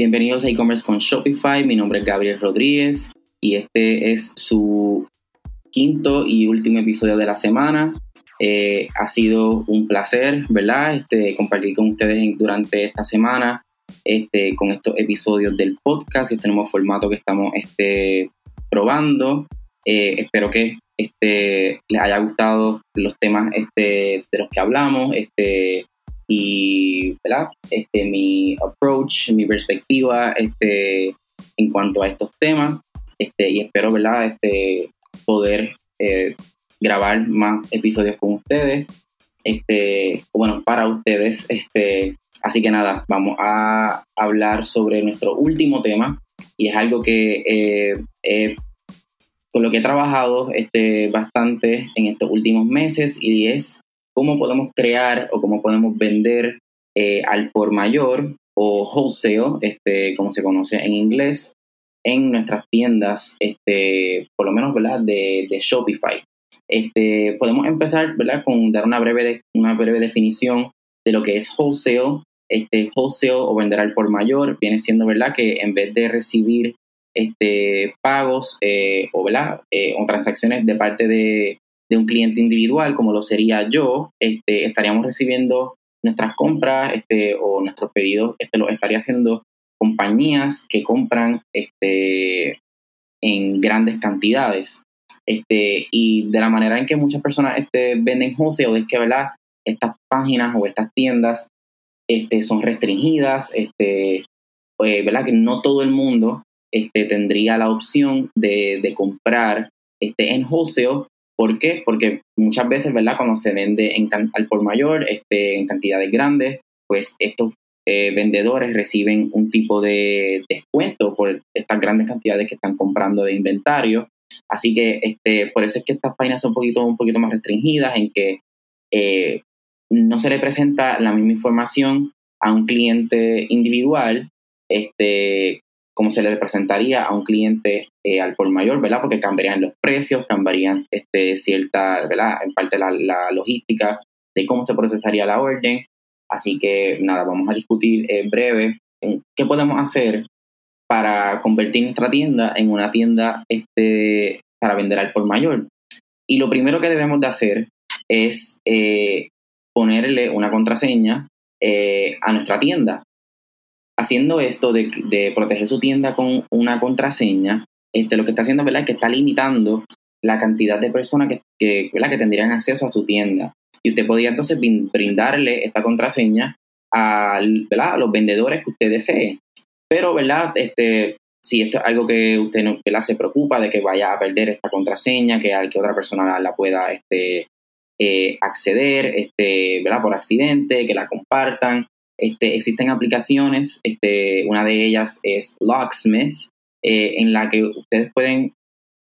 Bienvenidos a e-commerce con Shopify. Mi nombre es Gabriel Rodríguez y este es su quinto y último episodio de la semana. Eh, ha sido un placer, ¿verdad? Este, compartir con ustedes durante esta semana este, con estos episodios del podcast, este nuevo formato que estamos este, probando. Eh, espero que este, les haya gustado los temas este, de los que hablamos. Este, y ¿verdad? Este, mi approach, mi perspectiva este, en cuanto a estos temas. Este, y espero ¿verdad? Este, poder eh, grabar más episodios con ustedes. Este, bueno, para ustedes. Este, así que nada, vamos a hablar sobre nuestro último tema. Y es algo que eh, con lo que he trabajado este, bastante en estos últimos meses y es cómo podemos crear o cómo podemos vender eh, al por mayor o wholesale, este, como se conoce en inglés, en nuestras tiendas, este, por lo menos ¿verdad? De, Shopify. Este, podemos empezar ¿verdad? con dar una breve, una breve definición de lo que es wholesale. Este, wholesale o vender al por mayor viene siendo ¿verdad? que en vez de recibir este, pagos eh, o, ¿verdad? Eh, o transacciones de parte de, de un cliente individual, como lo sería yo, este, estaríamos recibiendo nuestras compras este, o nuestros pedidos, este, lo estaría haciendo compañías que compran este, en grandes cantidades. Y de la manera en que muchas personas venden wholesale es que ¿verdad? estas páginas o estas tiendas son restringidas, este, eh, que no todo el mundo tendría la opción de, de comprar este, en wholesale ¿Por qué? Porque muchas veces, ¿verdad? Cuando se vende en, al por mayor, este, en cantidades grandes, pues estos eh, vendedores reciben un tipo de descuento por estas grandes cantidades que están comprando de inventario. Así que este, por eso es que estas páginas son un poquito, un poquito más restringidas en que eh, no se le presenta la misma información a un cliente individual este, como se le presentaría a un cliente eh, al por mayor, ¿verdad? Porque cambiarían los precios, cambiarían este, cierta, ¿verdad? En parte la, la logística de cómo se procesaría la orden. Así que nada, vamos a discutir en breve qué podemos hacer para convertir nuestra tienda en una tienda este, para vender al por mayor. Y lo primero que debemos de hacer es eh, ponerle una contraseña eh, a nuestra tienda haciendo esto de, proteger su tienda con una contraseña, este, lo que está haciendo ¿verdad? es que está limitando la cantidad de personas que, que, que tendrían acceso a su tienda. Y usted podría entonces brindarle esta contraseña a, los vendedores que usted desee. Pero, ¿verdad? Este, si esto es algo que usted no, se preocupa de que vaya a perder esta contraseña, que, que otra persona la, pueda este, eh, acceder este, ¿verdad? por accidente, que la compartan, este, existen aplicaciones, este, una de ellas es Locksmith, eh, en la que ustedes pueden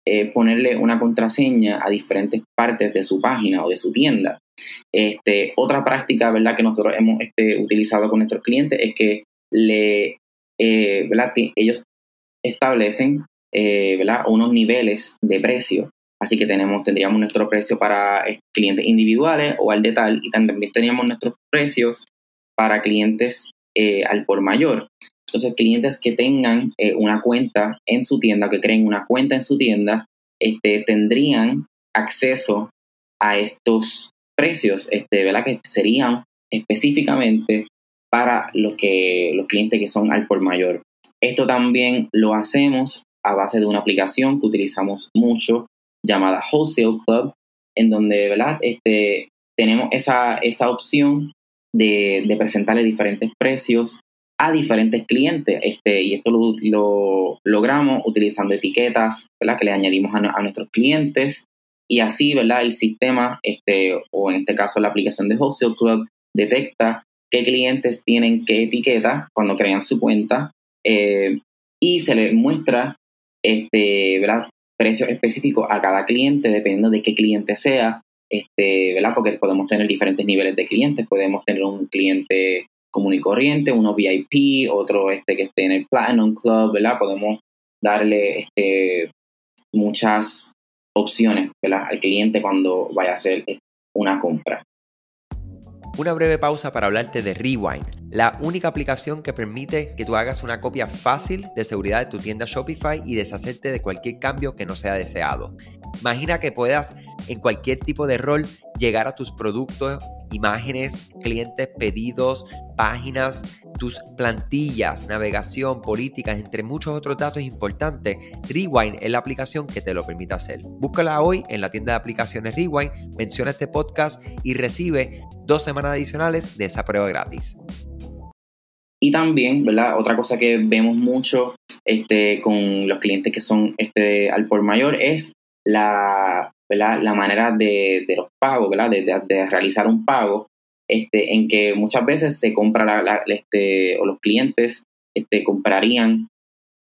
eh, ponerle una contraseña a diferentes partes de su página o de su tienda. Este, otra práctica ¿verdad? que nosotros hemos este, utilizado con nuestros clientes es que le, eh, ellos establecen ¿verdad? unos niveles de precio. Así que tenemos, tendríamos nuestro precio para clientes individuales o al detalle y también teníamos nuestros precios para clientes eh, al por mayor. Entonces, clientes que tengan eh, una cuenta en su tienda, que creen una cuenta en su tienda, este, tendrían acceso a estos precios, este, ¿verdad? Que serían específicamente para los, que, los clientes que son al por mayor. Esto también lo hacemos a base de una aplicación que utilizamos mucho llamada Wholesale Club, en donde ¿verdad? Este, tenemos esa, esa opción de, presentarle diferentes precios a diferentes clientes. Este, y esto lo, logramos utilizando etiquetas ¿verdad? que le añadimos a, nuestros clientes. Y así, ¿verdad? El sistema, este, o en este caso la aplicación de Wholesale Club, detecta qué clientes tienen qué etiqueta cuando crean su cuenta eh, y se le muestra este, ¿verdad? precios específicos a cada cliente dependiendo de qué cliente sea este, ¿verdad? Porque podemos tener diferentes niveles de clientes, podemos tener un cliente común y corriente, uno VIP, otro este que esté en el Platinum Club, ¿verdad? Podemos darle este, muchas opciones ¿verdad? al cliente cuando vaya a hacer una compra. Una breve pausa para hablarte de Rewind, la única aplicación que permite que tú hagas una copia fácil de seguridad de tu tienda Shopify y deshacerte de cualquier cambio que no sea deseado. Imagina que puedas en cualquier tipo de rol llegar a tus productos imágenes, clientes, pedidos, páginas, tus plantillas, navegación, políticas, entre muchos otros datos importantes, Rewind es la aplicación que te lo permite hacer. Búscala hoy en la tienda de aplicaciones Rewind, menciona este podcast y recibe dos semanas adicionales de esa prueba gratis. Y también, ¿verdad? Otra cosa que vemos mucho este, con los clientes que son este, al por mayor es la la manera de, los pagos, ¿verdad? De, realizar un pago, este, en que muchas veces se compra la, este, o los clientes este, comprarían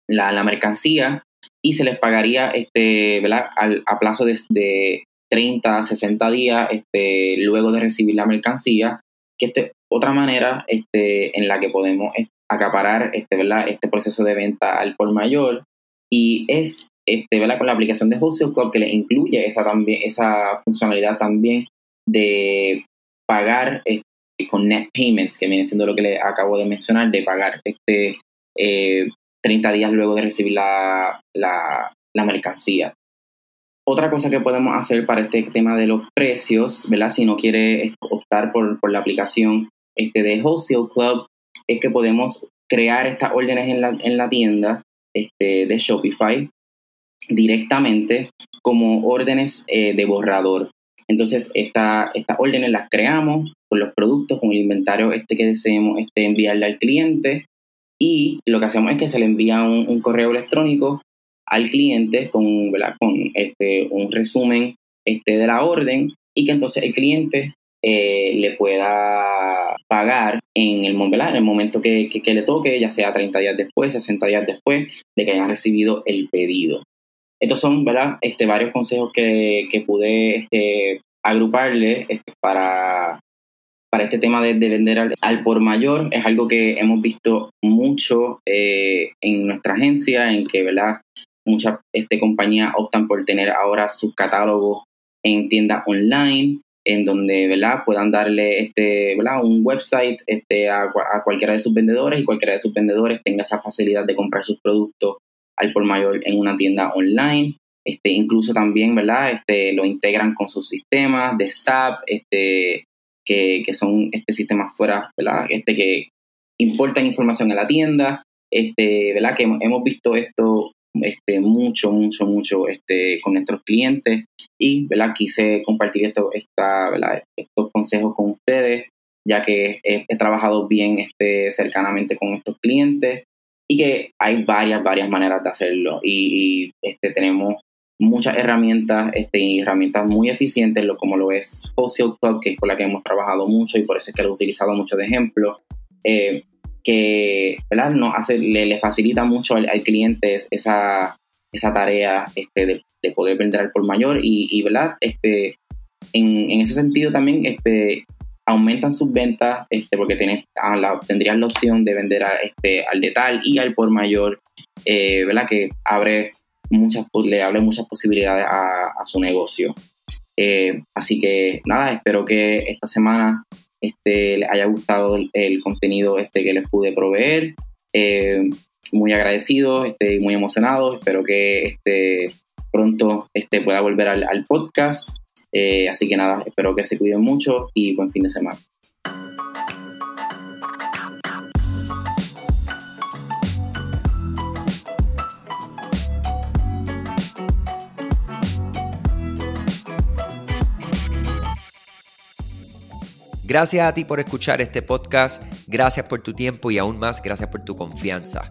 la, mercancía y se les pagaría este, ¿verdad? a plazo de, de 30, 60 días este, luego de recibir la mercancía, que es otra manera este, en la que podemos acaparar este, ¿verdad? este proceso de venta al por mayor y es este, con la aplicación de Wholesale Club que le incluye esa, también, esa funcionalidad también de pagar este, con net payments, que viene siendo lo que le acabo de mencionar, de pagar este, 30 eh, días luego de recibir la, la, mercancía. Otra cosa que podemos hacer para este tema de los precios, ¿verdad? Si no quiere optar por, por la aplicación este, de Wholesale Club, es que podemos crear estas órdenes en la, en la tienda este, de Shopify directamente como órdenes eh, de borrador. Entonces, estas órdenes las creamos con los productos, con el inventario este que deseemos este, enviarle al cliente y lo que hacemos es que se le envía un, correo electrónico al cliente con, con este, un resumen este, de la orden y que entonces el cliente eh, le pueda pagar en el, en el momento que, que, le toque, ya sea 30 días después, 60 días después de que haya recibido el pedido. Estos son, ¿verdad? Este, varios consejos que, que pude este, agruparle este, para, para este tema de, vender al, por mayor. Es algo que hemos visto mucho eh, en nuestra agencia, en que, ¿verdad? Muchas este, compañías optan por tener ahora sus catálogos en tiendas online, en donde ¿verdad? puedan darle este, ¿verdad? un website este, a, a, cualquiera de sus vendedores y cualquiera de sus vendedores tenga esa facilidad de comprar sus productos al por mayor en una tienda online. Este, incluso también, ¿verdad? Este, lo integran con sus sistemas de SAP, este, que, que son este, sistemas fuera, ¿verdad? Este, que importan información a la tienda, este, ¿verdad? Que hemos visto esto este, mucho, mucho, mucho este, con nuestros clientes y, ¿verdad? Quise compartir esto, esta, ¿verdad? estos consejos con ustedes, ya que he, he, trabajado bien este, cercanamente con estos clientes y que hay varias, varias maneras de hacerlo y, este, tenemos muchas herramientas este, herramientas muy eficientes, lo, como lo es Fossil Club, que es con la que hemos trabajado mucho y por eso es que lo he utilizado mucho de ejemplo, eh, que ¿verdad? No hace, le, facilita mucho al, cliente esa, esa tarea este, de, de, poder vender al por mayor y, y ¿verdad? Este, en, en, ese sentido también este, aumentan sus ventas este, porque tienes, la, tendrías la opción de vender a, este, al detal y al por mayor, eh, ¿verdad? Que abre muchas, le abre muchas posibilidades a, su negocio. Eh, así que nada, espero que esta semana este, les haya gustado el, contenido este que les pude proveer. Eh, muy agradecido, este, muy emocionado. Espero que este, pronto este, pueda volver al podcast. Eh, así que nada, espero que se cuiden mucho y buen fin de semana. Gracias a ti por escuchar este podcast, gracias por tu tiempo y aún más gracias por tu confianza.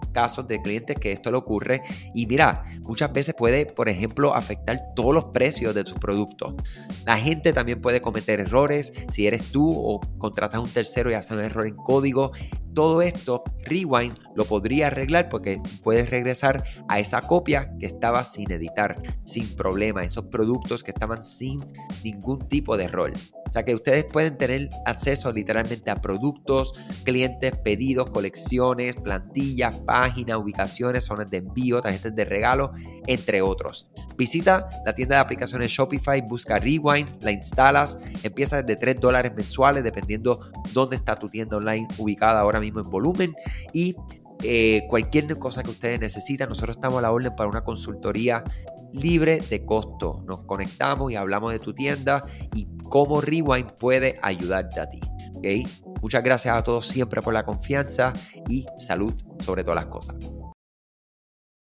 casos de clientes que esto le ocurre y mira, muchas veces puede, por ejemplo, afectar todos los precios de tus productos. La gente también puede cometer errores si eres tú o contratas a un tercero y hace un error en código. Todo esto, Rewind lo podría arreglar porque puedes regresar a esa copia que estaba sin editar, sin problema, esos productos que estaban sin ningún tipo de error. O sea que ustedes pueden tener acceso literalmente a productos, clientes, pedidos, colecciones, plantillas, páginas, ubicaciones, zonas de envío, tarjetas de regalo, entre otros. Visita la tienda de aplicaciones Shopify, busca Rewind, la instalas, empieza desde 3 dólares mensuales dependiendo dónde está tu tienda online ubicada ahora mismo en volumen y eh, cualquier cosa que ustedes necesitan, nosotros estamos a la orden para una consultoría libre de costo. Nos conectamos y hablamos de tu tienda y cómo Rewind puede ayudarte a ti. ¿okay? Muchas gracias a todos siempre por la confianza y salud sobre todas las cosas.